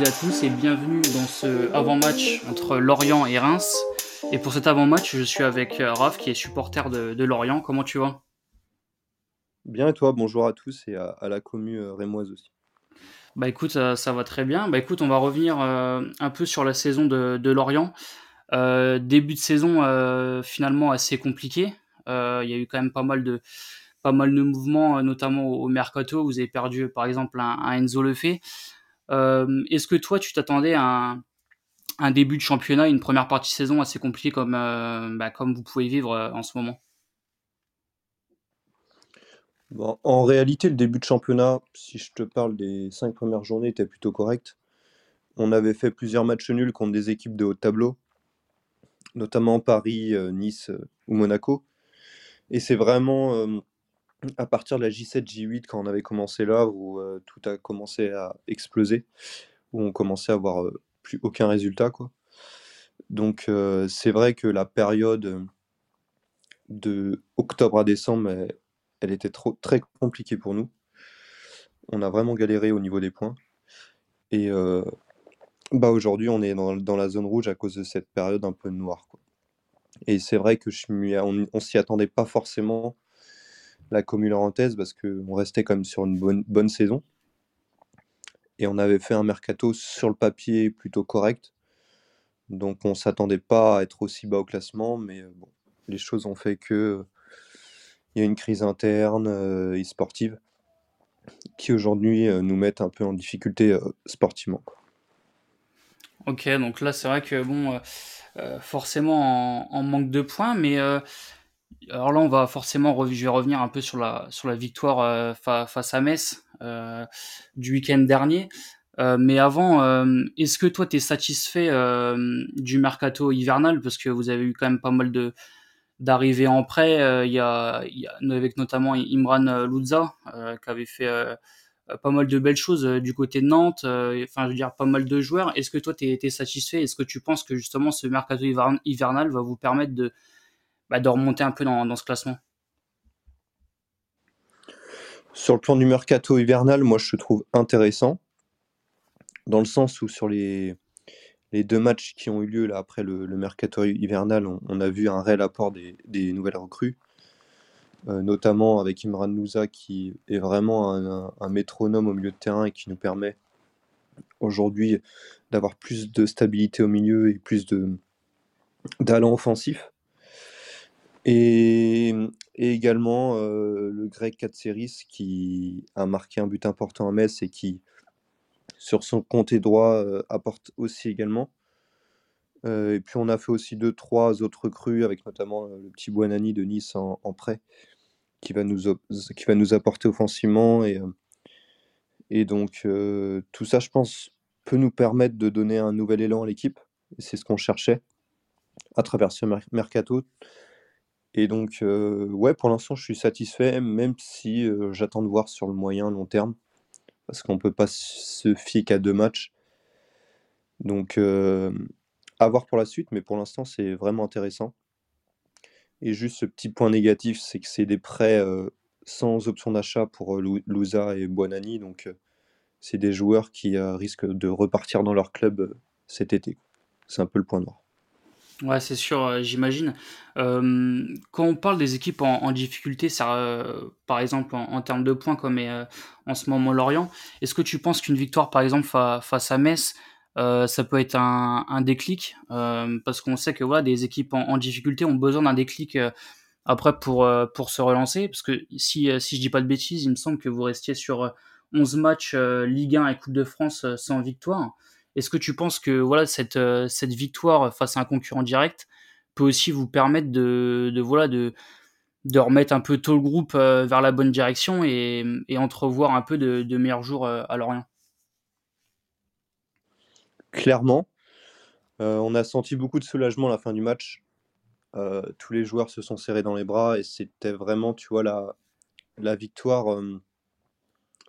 toutes et à tous et bienvenue dans ce avant-match entre Lorient et Reims. Et pour cet avant-match, je suis avec euh, Raph qui est supporter de, Lorient. Comment tu vas? Bien et toi, bonjour à tous et à, la commu euh, rémoise aussi. Bah écoute, ça, va très bien. Bah écoute, on va revenir euh, un peu sur la saison de, Lorient. début de saison finalement assez compliqué. Il y a eu quand même pas mal de, pas mal de mouvements, notamment au, mercato. Vous avez perdu par exemple un, un Enzo Lefebvre. Euh, est-ce que toi, tu t'attendais à un, début de championnat, une première partie de saison assez compliquée comme, euh, bah, vous pouvez vivre euh, en ce moment? En réalité, le début de championnat, si je te parle des cinq premières journées, était plutôt correct. On avait fait plusieurs matchs nuls contre des équipes de haut tableau, notamment Paris, Nice ou Monaco. Et c'est vraiment à partir de la J7, J8, quand on avait commencé là, où euh, tout a commencé à exploser, où on commençait à avoir euh, plus aucun résultat. Quoi. Donc euh, c'est vrai que la période de octobre à décembre, elle, était trop, très compliquée pour nous. On a vraiment galéré au niveau des points. Et bah aujourd'hui, on est dans, la zone rouge à cause de cette période un peu noire. Et c'est vrai que je on, on s'y attendait pas forcément la commune laurentaise parce qu'on restait quand même sur une bonne, bonne saison. Et on avait fait un mercato sur le papier plutôt correct. Donc on ne s'attendait pas à être aussi bas au classement, mais euh, bon, les choses ont fait que il y a une crise interne euh, et sportive qui aujourd'hui euh, nous mettent un peu en difficulté sportivement. Ok, donc là c'est vrai que bon, forcément en, manque de points, mais alors là, on va forcément, je vais revenir un peu sur la, sur la victoire euh, face à Metz euh, du week-end dernier. Euh, mais avant, est-ce que toi, tu es satisfait du mercato hivernal? Parce que vous avez eu quand même pas mal de d'arrivées en prêt. Il y, a, avec notamment Imran Louza, qui avait fait pas mal de belles choses du côté de Nantes. Enfin, je veux dire, pas mal de joueurs. Est-ce que toi, tu satisfait? Est-ce que tu penses que justement ce mercato hivernal va vous permettre de bah, de remonter un peu dans, ce classement Sur le plan du mercato hivernal, moi je trouve intéressant, dans le sens où sur les, deux matchs qui ont eu lieu là, après le, mercato hivernal, on, a vu un réel apport des, nouvelles recrues, euh, notamment avec Imran Nouza qui est vraiment un, métronome au milieu de terrain et qui nous permet aujourd'hui d'avoir plus de stabilité au milieu et plus d'allant offensif. Et, également euh, le grec Katseris qui a marqué un but important à Metz et qui, sur son côté droit, euh, apporte aussi également. Euh, et puis on a fait aussi deux, trois autres recrues, avec notamment le petit Buonani de Nice en, prêt, qui va, nous, qui va nous apporter offensivement. Et, et donc tout ça, je pense, peut nous permettre de donner un nouvel élan à l'équipe. C'est ce qu'on cherchait à travers ce mercato. Et donc, euh, ouais, pour l'instant, je suis satisfait, même si euh, j'attends de voir sur le moyen long terme, parce qu'on peut pas se fier qu'à deux matchs. Donc, euh, à voir pour la suite, mais pour l'instant, c'est vraiment intéressant. Et juste ce petit point négatif, c'est que c'est des prêts sans option d'achat pour Louza et Buonani, donc c'est des joueurs qui risquent de repartir dans leur club cet été. C'est un peu le point noir. Ouais, c'est sûr, euh, j'imagine. Euh, quand on parle des équipes en, difficulté, ça, euh, par exemple en, termes de points, comme est en ce moment Lorient, est-ce que tu penses qu'une victoire, par exemple, face à Metz, ça peut être un, déclic? Parce qu'on sait que voilà, des équipes en, difficulté ont besoin d'un déclic après pour, pour se relancer. Parce que si, si je dis pas de bêtises, il me semble que vous restiez sur 11 matchs Ligue 1 et Coupe de France sans victoire. Est-ce que tu penses que voilà cette, euh, cette victoire face à un concurrent direct peut aussi vous permettre de, voilà de, remettre un peu tôt le groupe euh, vers la bonne direction et, entrevoir un peu de, meilleurs jours euh, à Lorient? Clairement, on a senti beaucoup de soulagement à la fin du match. tous les joueurs se sont serrés dans les bras et c'était vraiment, tu la victoire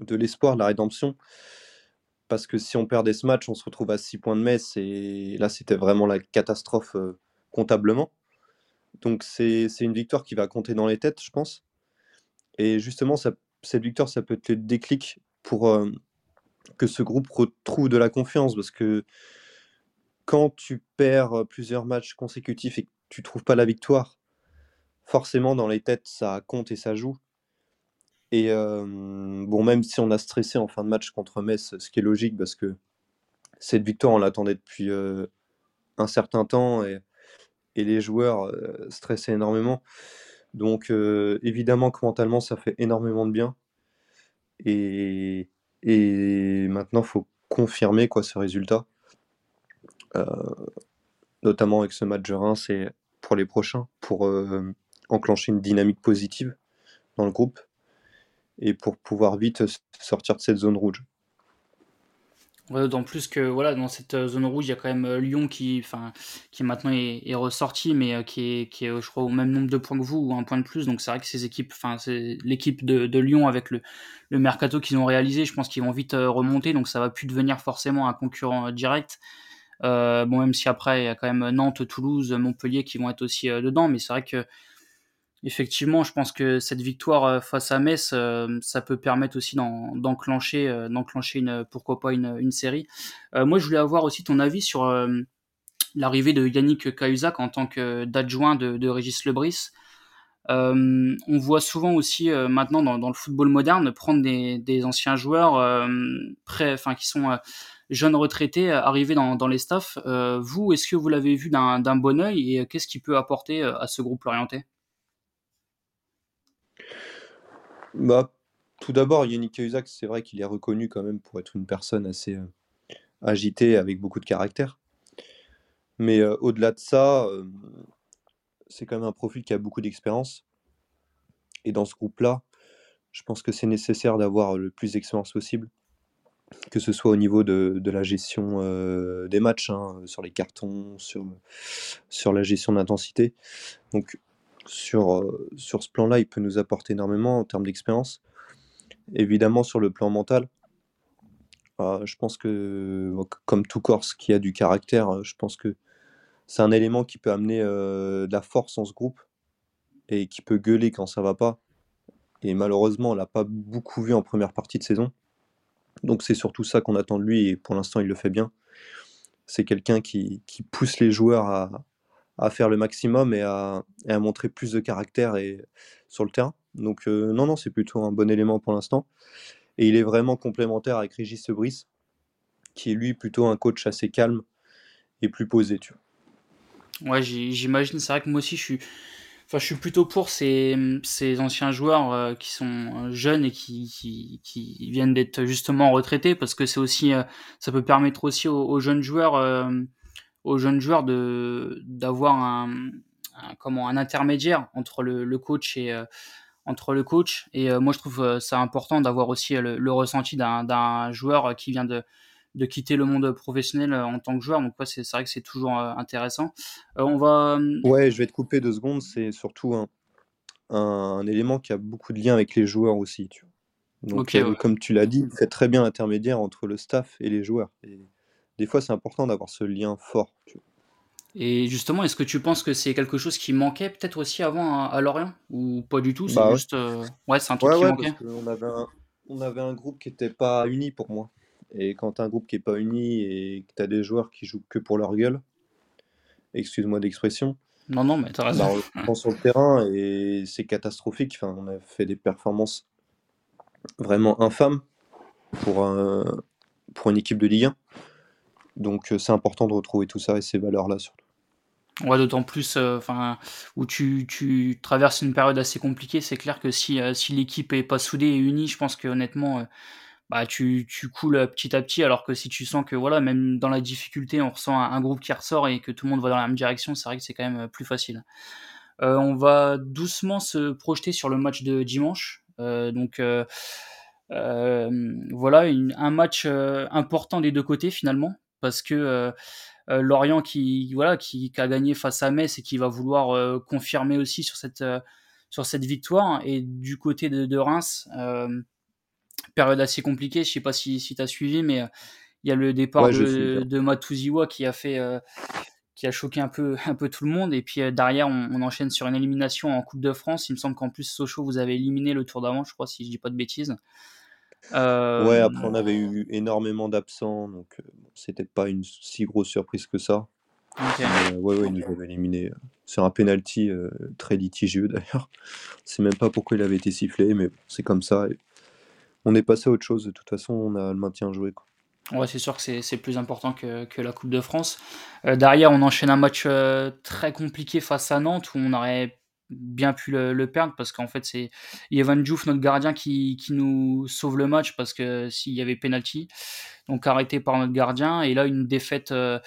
de l'espoir, de la rédemption parce que si on perdait ce match, on se retrouve à 6 points de Metz et là c'était vraiment la catastrophe comptablement. Donc c'est une victoire qui va compter dans les têtes, je pense. Et justement, cette victoire, ça peut être le déclic pour que ce groupe retrouve de la confiance parce que quand tu perds plusieurs matchs consécutifs et que tu trouves pas la victoire, forcément dans les têtes ça compte et ça joue. Et bon, même si on a stressé en fin de match contre Metz, ce qui est logique parce que cette victoire on l'attendait depuis un certain temps et, les joueurs stressaient énormément. Donc évidemment que mentalement ça fait énormément de bien. Et, et maintenant, il faut confirmer quoi, ce résultat, notamment avec ce match de Reims et pour les prochains, pour enclencher une dynamique positive dans le groupe et pour pouvoir vite sortir de cette zone rouge. D'autant plus que voilà, dans cette euh, zone rouge, il y a quand même euh, Lyon qui, enfin, qui maintenant est, ressorti, mais euh, qui est, qui est, je crois, au même nombre de points que vous ou un point de plus. Donc c'est vrai que ces équipes, enfin, l'équipe de, Lyon avec le, le mercato qu'ils ont réalisé, je pense qu'ils vont vite remonter, donc ça va plus devenir forcément un concurrent direct. Bon, même si après il y a quand même Nantes, Toulouse, Montpellier qui vont être aussi dedans, mais c'est vrai que Effectivement, je pense que cette victoire euh, face à Metz, euh, ça peut permettre aussi d'enclencher, euh, d'enclencher une, pourquoi pas une, série. moi, je voulais avoir aussi ton avis sur l'arrivée de Yannick Cahuzac en tant que d'adjoint de, Régis Lebris. on voit souvent aussi maintenant dans, le football moderne prendre des, anciens joueurs prêts, enfin qui sont jeunes retraités arriver dans, les staffs. vous, est-ce que vous l'avez vu d'un bon oeil et qu'est-ce qu'il peut apporter à ce groupe orienté? Bah, tout d'abord, Yannick Cahuzac, c'est vrai qu'il est reconnu quand même pour être une personne assez euh, agitée, avec beaucoup de caractère. Mais euh, au-delà de ça, euh, c'est quand même un profil qui a beaucoup d'expérience. Et dans ce groupe-là, je pense que c'est nécessaire d'avoir le plus d'expérience possible, que ce soit au niveau de, la gestion des matchs, hein, sur les cartons, sur, sur la gestion d'intensité. Donc sur, euh, sur ce plan-là, il peut nous apporter énormément en termes d'expérience. Évidemment, sur le plan mental, euh, je pense que, comme tout Corse qui a du caractère, euh, je pense que c'est un élément qui peut amener de la force en ce groupe et qui peut gueuler quand ça va pas. Et malheureusement, on l'a pas beaucoup vu en première partie de saison. Donc c'est surtout ça qu'on attend de lui et pour l'instant il le fait bien. C'est quelqu'un qui, qui, pousse les joueurs à, à faire le maximum et à, montrer plus de caractère et, sur le terrain. Donc euh, non, non, c'est plutôt un bon élément pour l'instant. Et il est vraiment complémentaire avec Régis Sebris, qui est lui plutôt un coach assez calme et plus posé. Tu vois. Ouais, j'imagine. C'est vrai que moi aussi, je suis, plutôt pour ces, anciens joueurs euh, qui sont euh, jeunes et qui, qui, viennent d'être justement retraités, parce que c'est aussi, ça peut permettre aussi aux, jeunes joueurs aux jeunes joueurs de d'avoir un, comment un intermédiaire entre le, le coach et euh, entre le coach. Et euh, moi je trouve euh, ça important d'avoir aussi le, ressenti d'un joueur qui vient de de quitter le monde professionnel en tant que joueur. Donc ouais, c'est vrai que c'est toujours intéressant. On va ouais je vais te couper deux secondes. C'est surtout un, un, élément qui a beaucoup de liens avec les joueurs aussi tu vois. donc comme tu l'as dit fait très bien l'intermédiaire entre le staff et les joueurs. Et des fois, c'est important d'avoir ce lien fort. Et justement, est-ce que tu penses que c'est quelque chose qui manquait peut-être aussi avant à, Lorient? Ou pas du tout C'est bah juste. Euh, ouais, c'est un truc qui manquait? on, avait un, on avait un groupe qui n'était pas uni pour moi. Et quand tu as un groupe qui n'est pas uni et que tu as des joueurs qui jouent que pour leur gueule, excuse-moi d'expression. Non, non, mais t'as raison. Bah, on prend sur le terrain et c'est catastrophique. Enfin, on a fait des performances vraiment infâmes pour, un, pour une équipe de Ligue 1. Donc euh, c'est important de retrouver tout ça et ces valeurs-là surtout. Ouais, d'autant plus euh, où tu, tu, traverses une période assez compliquée, c'est clair que si, euh, si l'équipe est pas soudée et unie, je pense que honnêtement bah, tu, tu coules petit à petit, alors que si tu sens que voilà, même dans la difficulté, on ressent un, groupe qui ressort et que tout le monde va dans la même direction, c'est vrai que c'est quand même plus facile. on va doucement se projeter sur le match de dimanche. donc voilà, un match important des deux côtés finalement, parce que euh, euh, Lorient qui voilà qui, a gagné face à Metz et qui va vouloir euh, confirmer aussi sur cette sur cette victoire. Et du côté de, Reims période assez compliquée je sais pas si, si tu as suivi mais il y a le départ de, de Matuziwa qui a fait qui a choqué un peu un peu tout le monde. Et puis derrière on, enchaîne sur une élimination en Coupe de France. Il me semble qu'en plus Sochaux vous avez éliminé le tour d'avant je crois si je dis pas de bêtises Ouais, après on avait eu énormément d'absents, donc c'était pas une si grosse surprise que ça. ok. Mais ouais, ouais, il nous avait éliminé sur un penalty euh, très litigieux d'ailleurs. Je sais même pas pourquoi il avait été sifflé, mais bon, c'est comme ça. et on est passé à autre chose. De toute façon, on a le maintien. Quoi. Ouais, c'est sûr que c'est c'est plus important que, que la Coupe de France. Euh, derrière, on enchaîne un match euh, très compliqué face à Nantes où on aurait bien pu le, le perdre parce qu'en fait, c'est Evan Diouf, notre gardien, qui, qui nous sauve le match parce que s'il y avait penalty, donc arrêté par notre gardien. Et là, une défaite euh,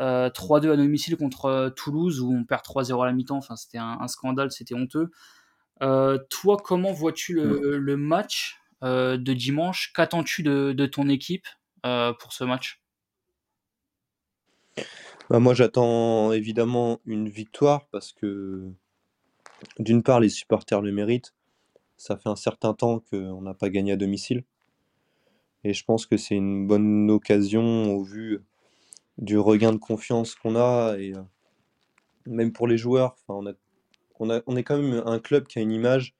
euh, 3-2 à domicile contre euh, Toulouse où on perd 3-0 à la mi-temps. Enfin, c'était un, un scandale, c'était honteux. Euh, toi, comment vois-tu le, le match euh, de dimanche? Qu'attends-tu de, de ton équipe euh, pour ce match? Bah, moi, j'attends évidemment une victoire parce que d'une part, les supporters le méritent. Ça fait un certain temps qu'on n'a pas gagné à domicile. Et je pense que c'est une bonne occasion au vu du regain de confiance qu'on a et euh, même pour les joueurs. On est quand même un club qui a une image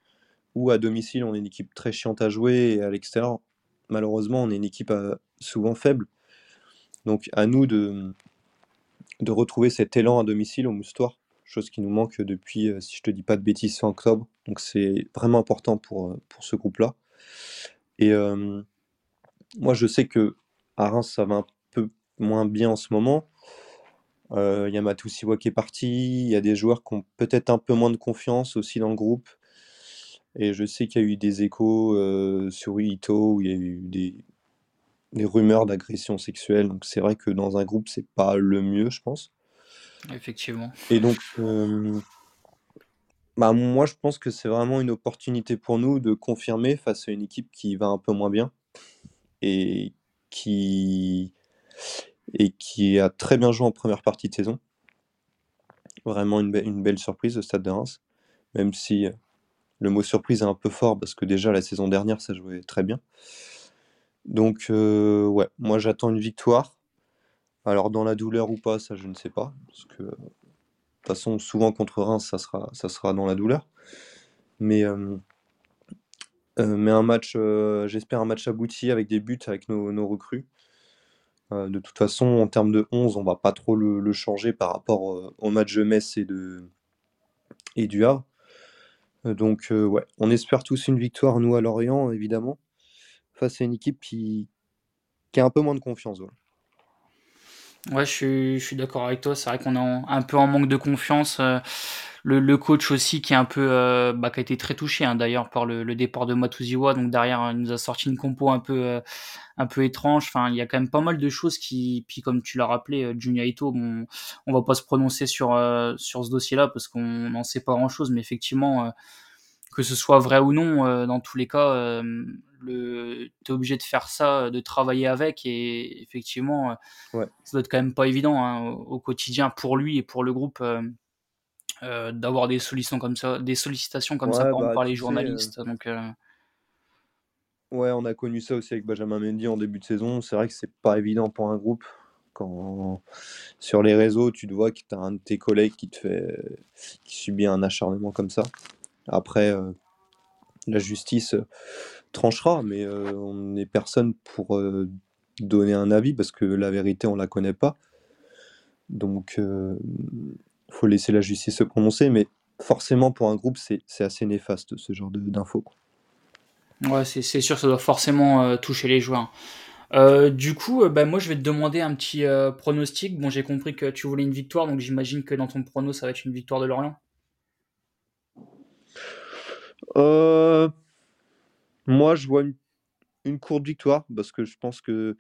où à domicile on est une équipe très chiante à jouer et à l'extérieur, malheureusement, on est une équipe euh, souvent faible. Donc à nous de, de retrouver cet élan à domicile au Moustoir, chose qui nous manque depuis, euh, si je te dis pas de bêtises, fin octobre. Donc c'est vraiment important pour, euh, ce groupe-là. Et moi je sais que à Reims ça va un peu moins bien en ce moment. Euh, Il y a Matusiwa qui est parti, il y a des joueurs qui ont peut-être un peu moins de confiance aussi dans le groupe. Et je sais qu'il y a eu des échos sur Ito où il y a eu des, des rumeurs d'agression sexuelle. Donc c'est vrai que dans un groupe, c'est pas le mieux, je pense. Effectivement. Et donc, euh, bah, moi, je pense que c'est vraiment une opportunité pour nous de confirmer face à une équipe qui va un peu moins bien et qui, et qui a très bien joué en première partie de saison. Vraiment une, be- une belle surprise au Stade de Reims, même si euh, le mot surprise est un peu fort parce que déjà la saison dernière, ça jouait très bien. Donc, euh, ouais, moi j'attends une victoire. Alors, dans la douleur ou pas, ça je ne sais pas. Parce que, de toute façon, souvent contre Reims, ça sera, ça sera dans la douleur. Mais, euh, euh, mais un match, euh, j'espère un match abouti avec des buts avec nos, recrues. De toute façon, en termes de 11, on va pas trop le, changer par rapport au match de Metz et, de, et du Havre. Donc, ouais, on espère tous une victoire, nous à Lorient, évidemment, face à une équipe qui, qui a un peu moins de confiance. Ouais, je suis, suis d'accord avec toi. C'est vrai qu'on est en- un peu en manque de confiance. euh, le, le coach aussi qui est un peu, euh, bah, qui a été très touché hein, d'ailleurs par le, le départ de Matuziwa. Donc derrière, il nous a sorti une compo un peu, euh, un peu étrange. Enfin, il y a quand même pas mal de choses qui, puis comme tu l'as rappelé, euh, Junya Ito, bon, on va pas se prononcer sur, euh, sur ce dossier-là parce qu'on n'en sait pas grand-chose, mais effectivement, euh, que ce soit vrai ou non, euh, dans tous les cas, euh, le, t'es obligé de faire ça, de travailler avec, et effectivement, euh, Ouais. ça doit être quand même pas évident hein, au, quotidien pour lui et pour le groupe euh, euh, d'avoir des sollicitations comme ça, des sollicitations comme ça Ouais, par, bah, par les tu sais, journalistes. Donc, ouais, on a connu ça aussi avec Benjamin Mendy en début de saison. C'est vrai que c'est pas évident pour un groupe. Quand sur les réseaux, tu te vois que tu as un de tes collègues qui te fait, qui subit un acharnement comme ça. Après, euh, la justice tranchera, mais euh, on n'est personne pour euh, donner un avis parce que la vérité, on la connaît pas. Donc, il faut laisser la justice se prononcer, mais forcément, pour un groupe, c'est c'est assez néfaste ce genre de- d'infos. ouais, c'est sûr, ça doit forcément euh, toucher les joueurs. Euh, du coup, euh, bah, moi, je vais te demander un petit euh, pronostic. Bon, j'ai compris que tu voulais une victoire, donc j'imagine que dans ton prono, ça va être une victoire de Lorient. Euh, moi, je vois une, courte victoire parce que je pense que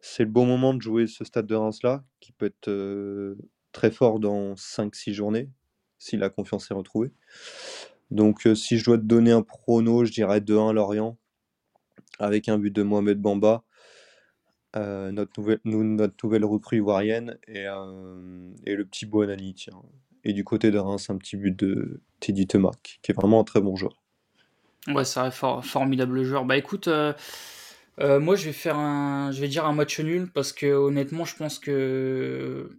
c'est le bon moment de jouer ce stade de Reims-là, qui peut être euh, très fort dans cinq six journées, si la confiance est retrouvée. Donc, euh, si je dois te donner un prono, je dirais 2-1 Lorient, avec un but de Mohamed Bamba, euh, notre, nouvelle, nous- notre ivoirienne, et, le petit Boanani, tiens. Et du côté de Reims, un petit but de Teddy Temac, qui est vraiment un très bon joueur. Ouais, c'est vrai, for- formidable joueur. Bah écoute, euh, euh, moi je vais faire un, je vais dire un match nul parce que honnêtement, je pense que,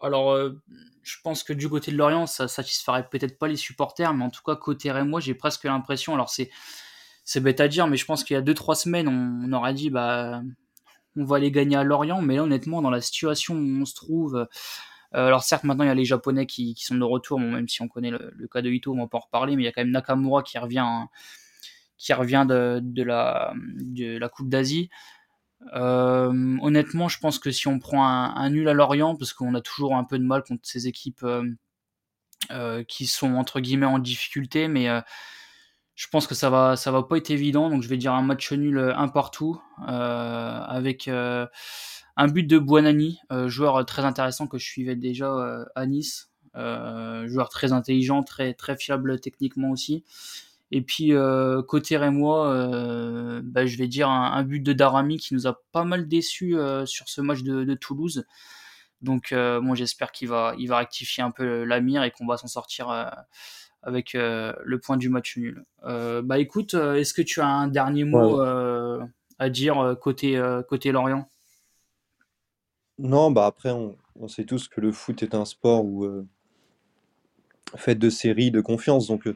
alors, euh, je pense que du côté de Lorient, ça satisferait peut-être pas les supporters, mais en tout cas côté moi, j'ai presque l'impression, alors c'est c'est bête à dire, mais je pense qu'il y a 2-3 semaines, on, aurait dit, bah, on va aller gagner à Lorient, mais là, honnêtement, dans la situation où on se trouve, alors certes, maintenant, il y a les Japonais qui, sont de retour, même si on connaît le, cas de Ito, on va pas en reparler, mais il y a quand même Nakamura qui revient, qui revient de, la, de la Coupe d'Asie. Euh, honnêtement, je pense que si on prend un, nul à Lorient, parce qu'on a toujours un peu de mal contre ces équipes euh, euh, qui sont entre guillemets en difficulté, mais je pense que ça va, ça va pas être évident. Donc je vais dire un match nul un partout avec un but de Buonani, joueur très intéressant que je suivais déjà à Nice, joueur très intelligent, très très fiable techniquement aussi. Et puis euh, côté Rémois, euh, bah, je vais dire un, but de Darami qui nous a pas mal déçu euh, sur ce match de, Toulouse. Donc moi j'espère qu'il va, il va rectifier un peu la mire et qu'on va s'en sortir avec le point du match nul. bah écoute, est-ce que tu as un dernier mot à dire côté, côté Lorient? Non, bah après on, on, sait tous que le foot est un sport où fait de séries, de confiance. Donc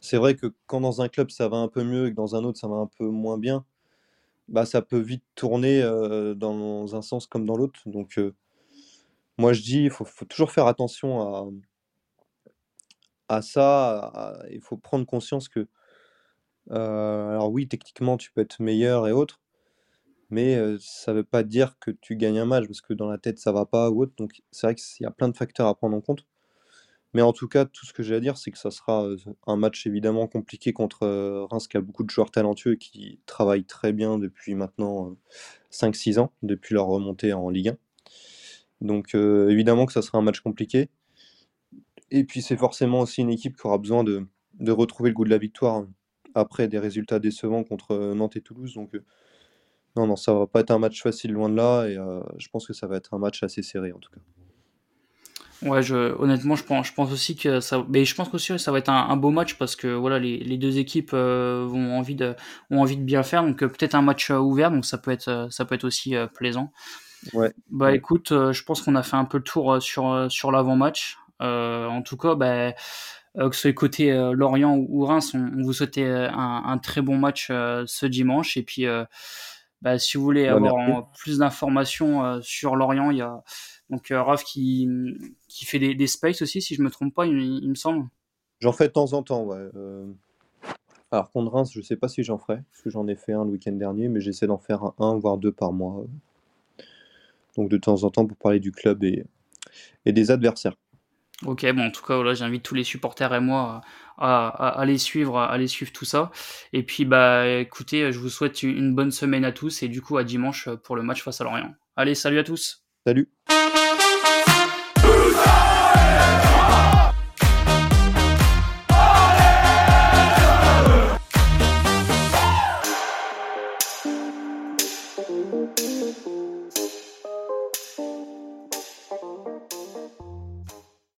c'est vrai que quand dans un club ça va un peu mieux et que dans un autre ça va un peu moins bien, bah ça peut vite tourner dans un sens comme dans l'autre. Donc moi je dis, il faut, toujours faire attention à, ça. Il faut prendre conscience que, alors oui, techniquement tu peux être meilleur et autres, mais ça ne veut pas dire que tu gagnes un match parce que dans la tête ça va pas ou autre. Donc c'est vrai qu'il y a plein de facteurs à prendre en compte. Mais en tout cas, tout ce que j'ai à dire, c'est que ça sera un match évidemment compliqué contre Reims, qui a beaucoup de joueurs talentueux et qui travaillent très bien depuis maintenant 5-6 ans, depuis leur remontée en Ligue 1. Donc évidemment que ça sera un match compliqué. Et puis c'est forcément aussi une équipe qui aura besoin de, retrouver le goût de la victoire après des résultats décevants contre Nantes et Toulouse. Donc non, non, ça va pas être un match facile loin de là, et je pense que ça va être un match assez serré en tout cas. Ouais, je, honnêtement, je pense, je pense aussi que ça, mais je pense aussi que ça va être un, beau match parce que voilà, les, les deux équipes euh, vont envie de, ont envie de bien faire, donc euh, peut-être un match euh, ouvert, donc ça peut être, ça peut être aussi plaisant. Ouais. Bah écoute, je pense qu'on a fait un peu le tour sur sur l'avant-match. en tout cas, bah, que ce soit côté Lorient ou Reims, on, vous souhaitait un, un, très bon match ce dimanche. Et puis, bah, si vous voulez avoir plus d'informations sur Lorient, il y a donc euh, Raph qui, qui fait des, des spaces aussi, si je me trompe pas, il, me semble. J'en fais de temps en temps, ouais. Euh, alors contre Reims, je sais pas si j'en ferai, parce que j'en ai fait un le week-end dernier, mais j'essaie d'en faire un, voire deux par mois. Donc de temps en temps pour parler du club et, et des adversaires. Ok, bon, en tout cas, voilà, j'invite tous les supporters et moi à, à, aller suivre, à aller suivre tout ça. Et puis, bah, écoutez, je vous souhaite une bonne semaine à tous et du coup à dimanche pour le match face à Lorient. Allez, salut à tous. Salut.